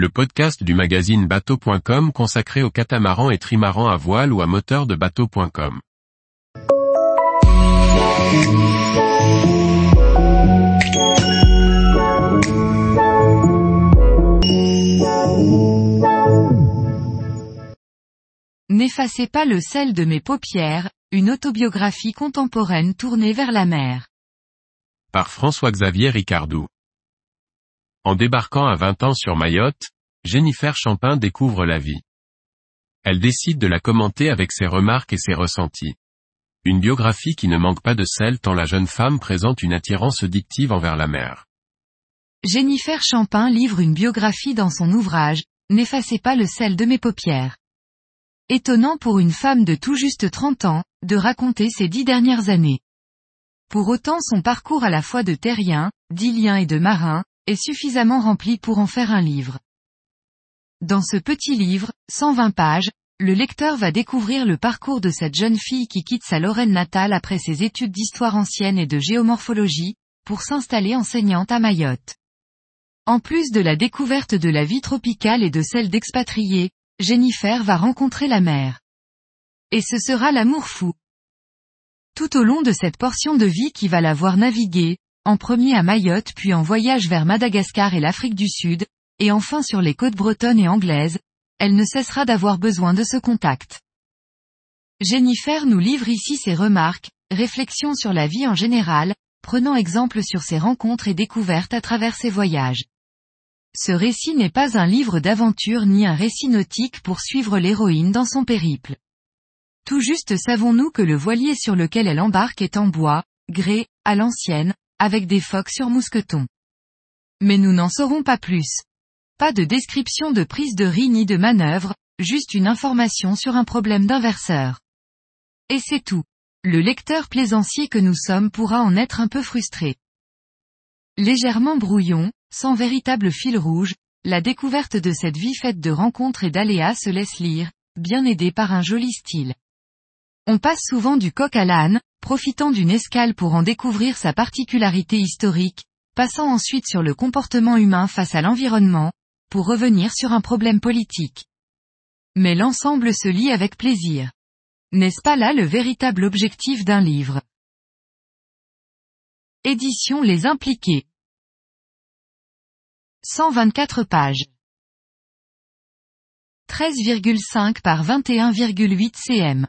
le podcast du magazine bateau.com consacré aux catamarans et trimarans à voile ou à moteur de bateau.com. N'effacez pas le sel de mes paupières, une autobiographie contemporaine tournée vers la mer. Par François-Xavier Ricardou. En débarquant à 20 ans sur Mayotte, Jennifer Champin découvre la vie. Elle décide de la commenter avec ses remarques et ses ressentis. Une biographie qui ne manque pas de sel tant la jeune femme présente une attirance addictive envers la mer. Jennifer Champin livre une biographie dans son ouvrage, N'effacez pas le sel de mes paupières. Étonnant pour une femme de tout juste 30 ans, de raconter ses dix dernières années. Pour autant son parcours à la fois de terrien, d'ilien et de marin, est suffisamment rempli pour en faire un livre. Dans ce petit livre, 120 pages, le lecteur va découvrir le parcours de cette jeune fille qui quitte sa Lorraine natale après ses études d'histoire ancienne et de géomorphologie, pour s'installer enseignante à Mayotte. En plus de la découverte de la vie tropicale et de celle d'expatriés, Jennifer va rencontrer la mer. Et ce sera l'amour fou. Tout au long de cette portion de vie qui va la voir naviguer, en premier à Mayotte puis en voyage vers Madagascar et l'Afrique du Sud, et enfin sur les côtes bretonnes et anglaises, elle ne cessera d'avoir besoin de ce contact. Jennifer nous livre ici ses remarques, réflexions sur la vie en général, prenant exemple sur ses rencontres et découvertes à travers ses voyages. Ce récit n'est pas un livre d'aventure ni un récit nautique pour suivre l'héroïne dans son périple. Tout juste savons-nous que le voilier sur lequel elle embarque est en bois, grès, à l'ancienne, avec des focs sur mousqueton. Mais nous n'en saurons pas plus. Pas de description de prise de riz ni de manœuvre, juste une information sur un problème d'inverseur. Et c'est tout. Le lecteur plaisancier que nous sommes pourra en être un peu frustré. Légèrement brouillon, sans véritable fil rouge, la découverte de cette vie faite de rencontres et d'aléas se laisse lire, bien aidée par un joli style. On passe souvent du coq à l'âne, profitant d'une escale pour en découvrir sa particularité historique, passant ensuite sur le comportement humain face à l'environnement, pour revenir sur un problème politique. Mais l'ensemble se lit avec plaisir. N'est-ce pas là le véritable objectif d'un livre? Édition Les Impliqués 124 pages. 13,5 par 21,8 cm.